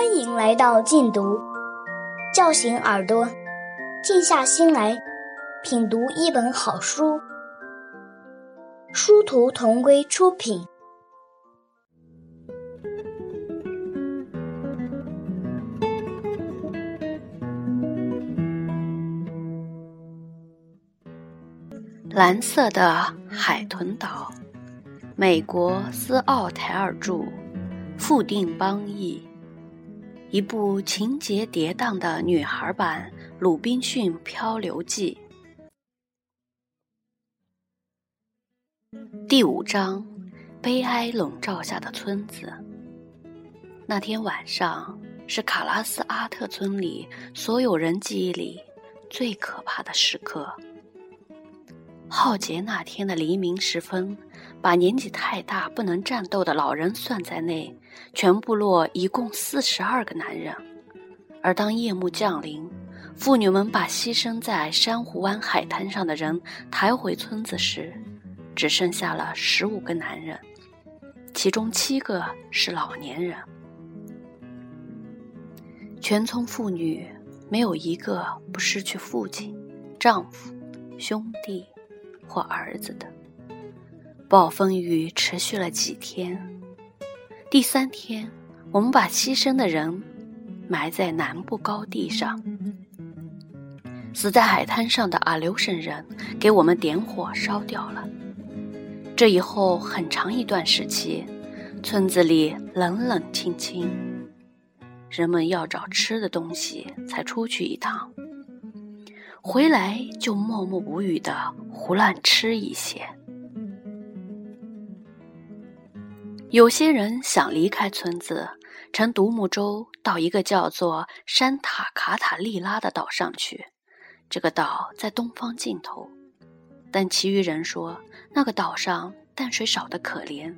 欢迎来到静读，叫醒耳朵，静下心来品读一本好书。殊途同归出品。蓝色的海豚岛，美国斯奥台尔著，富定邦译。一部情节跌宕的女孩版《鲁滨逊漂流记》第五章：悲哀笼罩下的村子。那天晚上是卡拉斯阿特村里所有人记忆里最可怕的时刻。浩劫那天的黎明时分。把年纪太大不能战斗的老人算在内，全部落一共四十二个男人。而当夜幕降临，妇女们把牺牲在珊瑚湾海滩上的人抬回村子时，只剩下了十五个男人，其中七个是老年人。全村妇女没有一个不失去父亲、丈夫、兄弟或儿子的。暴风雨持续了几天。第三天，我们把牺牲的人埋在南部高地上。死在海滩上的阿留申人给我们点火烧掉了。这以后很长一段时期，村子里冷冷清清，人们要找吃的东西才出去一趟，回来就默默无语的胡乱吃一些。有些人想离开村子，乘独木舟到一个叫做山塔卡塔利拉的岛上去。这个岛在东方尽头，但其余人说那个岛上淡水少得可怜。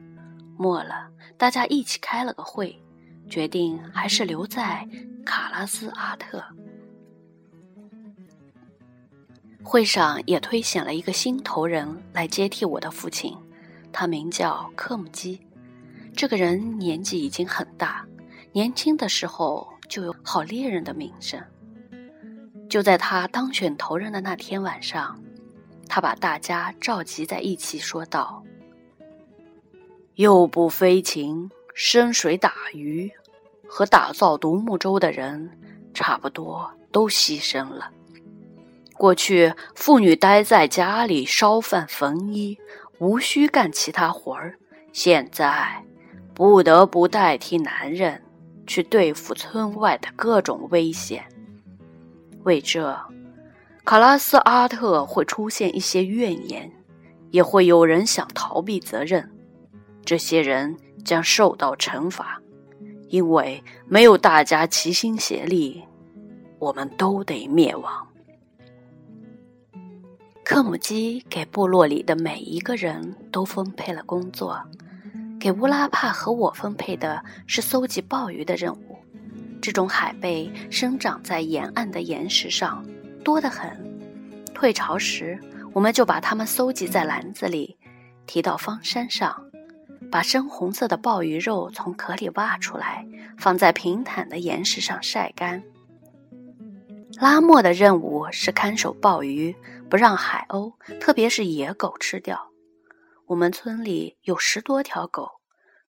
末了，大家一起开了个会，决定还是留在卡拉斯阿特。会上也推选了一个新头人来接替我的父亲，他名叫科姆基。这个人年纪已经很大，年轻的时候就有好猎人的名声。就在他当选头人的那天晚上，他把大家召集在一起，说道：“又不飞禽、深水打鱼和打造独木舟的人，差不多都牺牲了。过去妇女待在家里烧饭缝衣，无需干其他活儿，现在……”不得不代替男人去对付村外的各种危险。为这，卡拉斯阿特会出现一些怨言，也会有人想逃避责任。这些人将受到惩罚，因为没有大家齐心协力，我们都得灭亡。克姆基给部落里的每一个人都分配了工作。给乌拉帕和我分配的是搜集鲍鱼的任务。这种海贝生长在沿岸的岩石上，多得很。退潮时，我们就把它们搜集在篮子里，提到方山上，把深红色的鲍鱼肉从壳里挖出来，放在平坦的岩石上晒干。拉莫的任务是看守鲍鱼，不让海鸥，特别是野狗吃掉。我们村里有十多条狗，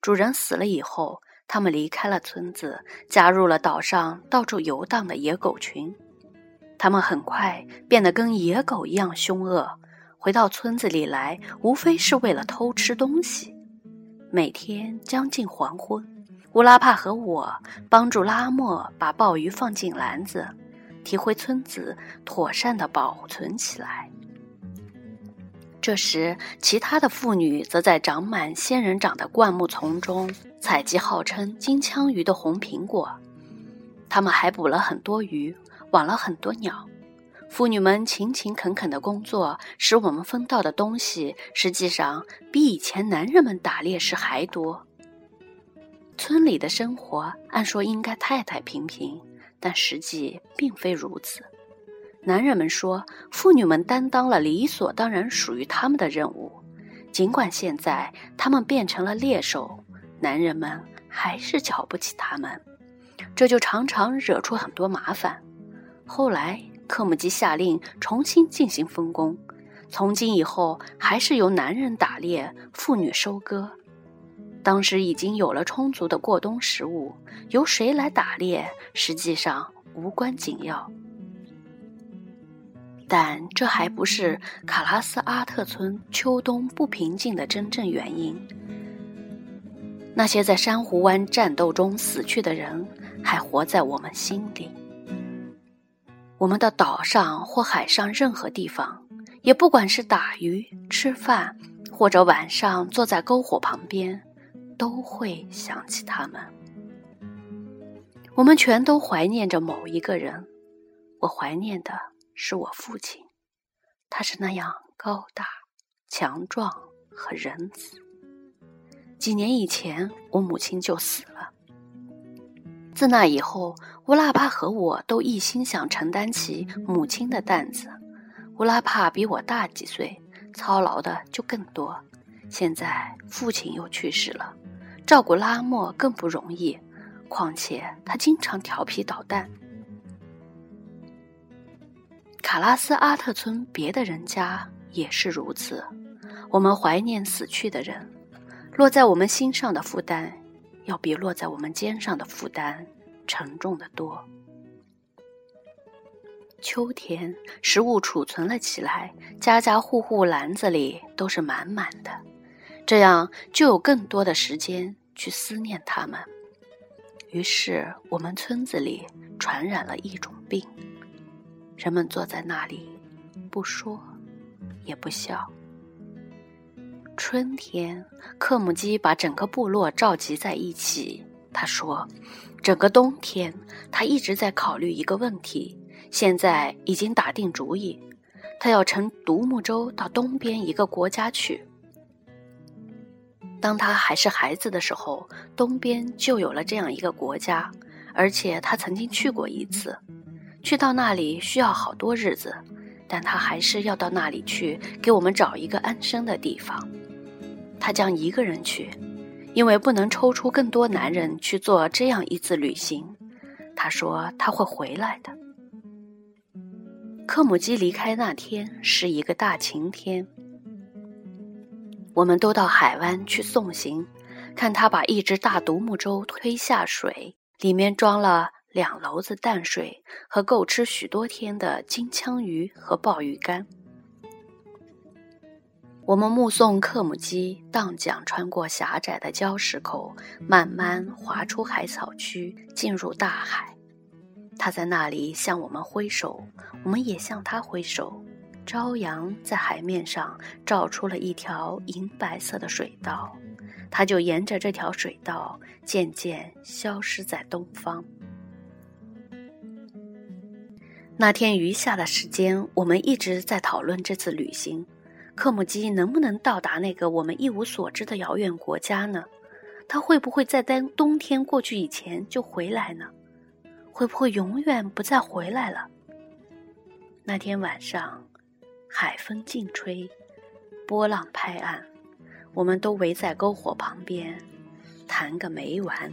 主人死了以后，它们离开了村子，加入了岛上到处游荡的野狗群。它们很快变得跟野狗一样凶恶，回到村子里来，无非是为了偷吃东西。每天将近黄昏，乌拉帕和我帮助拉莫把鲍鱼放进篮子，提回村子，妥善的保存起来。这时，其他的妇女则在长满仙人掌的灌木丛中采集号称金枪鱼的红苹果。他们还捕了很多鱼，网了很多鸟。妇女们勤勤恳恳的工作，使我们分到的东西实际上比以前男人们打猎时还多。村里的生活按说应该太太平平，但实际并非如此。男人们说，妇女们担当了理所当然属于他们的任务，尽管现在他们变成了猎手，男人们还是瞧不起他们。这就常常惹出很多麻烦。后来，克姆基下令重新进行分工，从今以后还是由男人打猎，妇女收割。当时已经有了充足的过冬食物，由谁来打猎，实际上无关紧要。但这还不是卡拉斯阿特村秋冬不平静的真正原因。那些在珊瑚湾战斗中死去的人，还活在我们心里。我们的岛上或海上任何地方，也不管是打鱼、吃饭，或者晚上坐在篝火旁边，都会想起他们。我们全都怀念着某一个人。我怀念的。是我父亲，他是那样高大、强壮和仁慈。几年以前，我母亲就死了。自那以后，乌拉帕和我都一心想承担起母亲的担子。乌拉帕比我大几岁，操劳的就更多。现在父亲又去世了，照顾拉莫更不容易，况且他经常调皮捣蛋。卡拉斯阿特村别的人家也是如此。我们怀念死去的人，落在我们心上的负担，要比落在我们肩上的负担沉重的多。秋天，食物储存了起来，家家户户篮子里都是满满的，这样就有更多的时间去思念他们。于是，我们村子里传染了一种病。人们坐在那里，不说，也不笑。春天，克姆基把整个部落召集在一起。他说：“整个冬天，他一直在考虑一个问题，现在已经打定主意，他要乘独木舟到东边一个国家去。当他还是孩子的时候，东边就有了这样一个国家，而且他曾经去过一次。”去到那里需要好多日子，但他还是要到那里去，给我们找一个安身的地方。他将一个人去，因为不能抽出更多男人去做这样一次旅行。他说他会回来的。科姆基离开那天是一个大晴天，我们都到海湾去送行，看他把一只大独木舟推下水，里面装了。两篓子淡水和够吃许多天的金枪鱼和鲍鱼干。我们目送克姆基荡桨穿过狭窄的礁石口，慢慢划出海草区，进入大海。他在那里向我们挥手，我们也向他挥手。朝阳在海面上照出了一条银白色的水道，他就沿着这条水道渐渐消失在东方。那天余下的时间，我们一直在讨论这次旅行，克姆基能不能到达那个我们一无所知的遥远国家呢？他会不会在冬冬天过去以前就回来呢？会不会永远不再回来了？那天晚上，海风劲吹，波浪拍岸，我们都围在篝火旁边，谈个没完。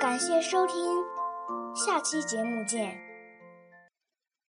感谢收听，下期节目见。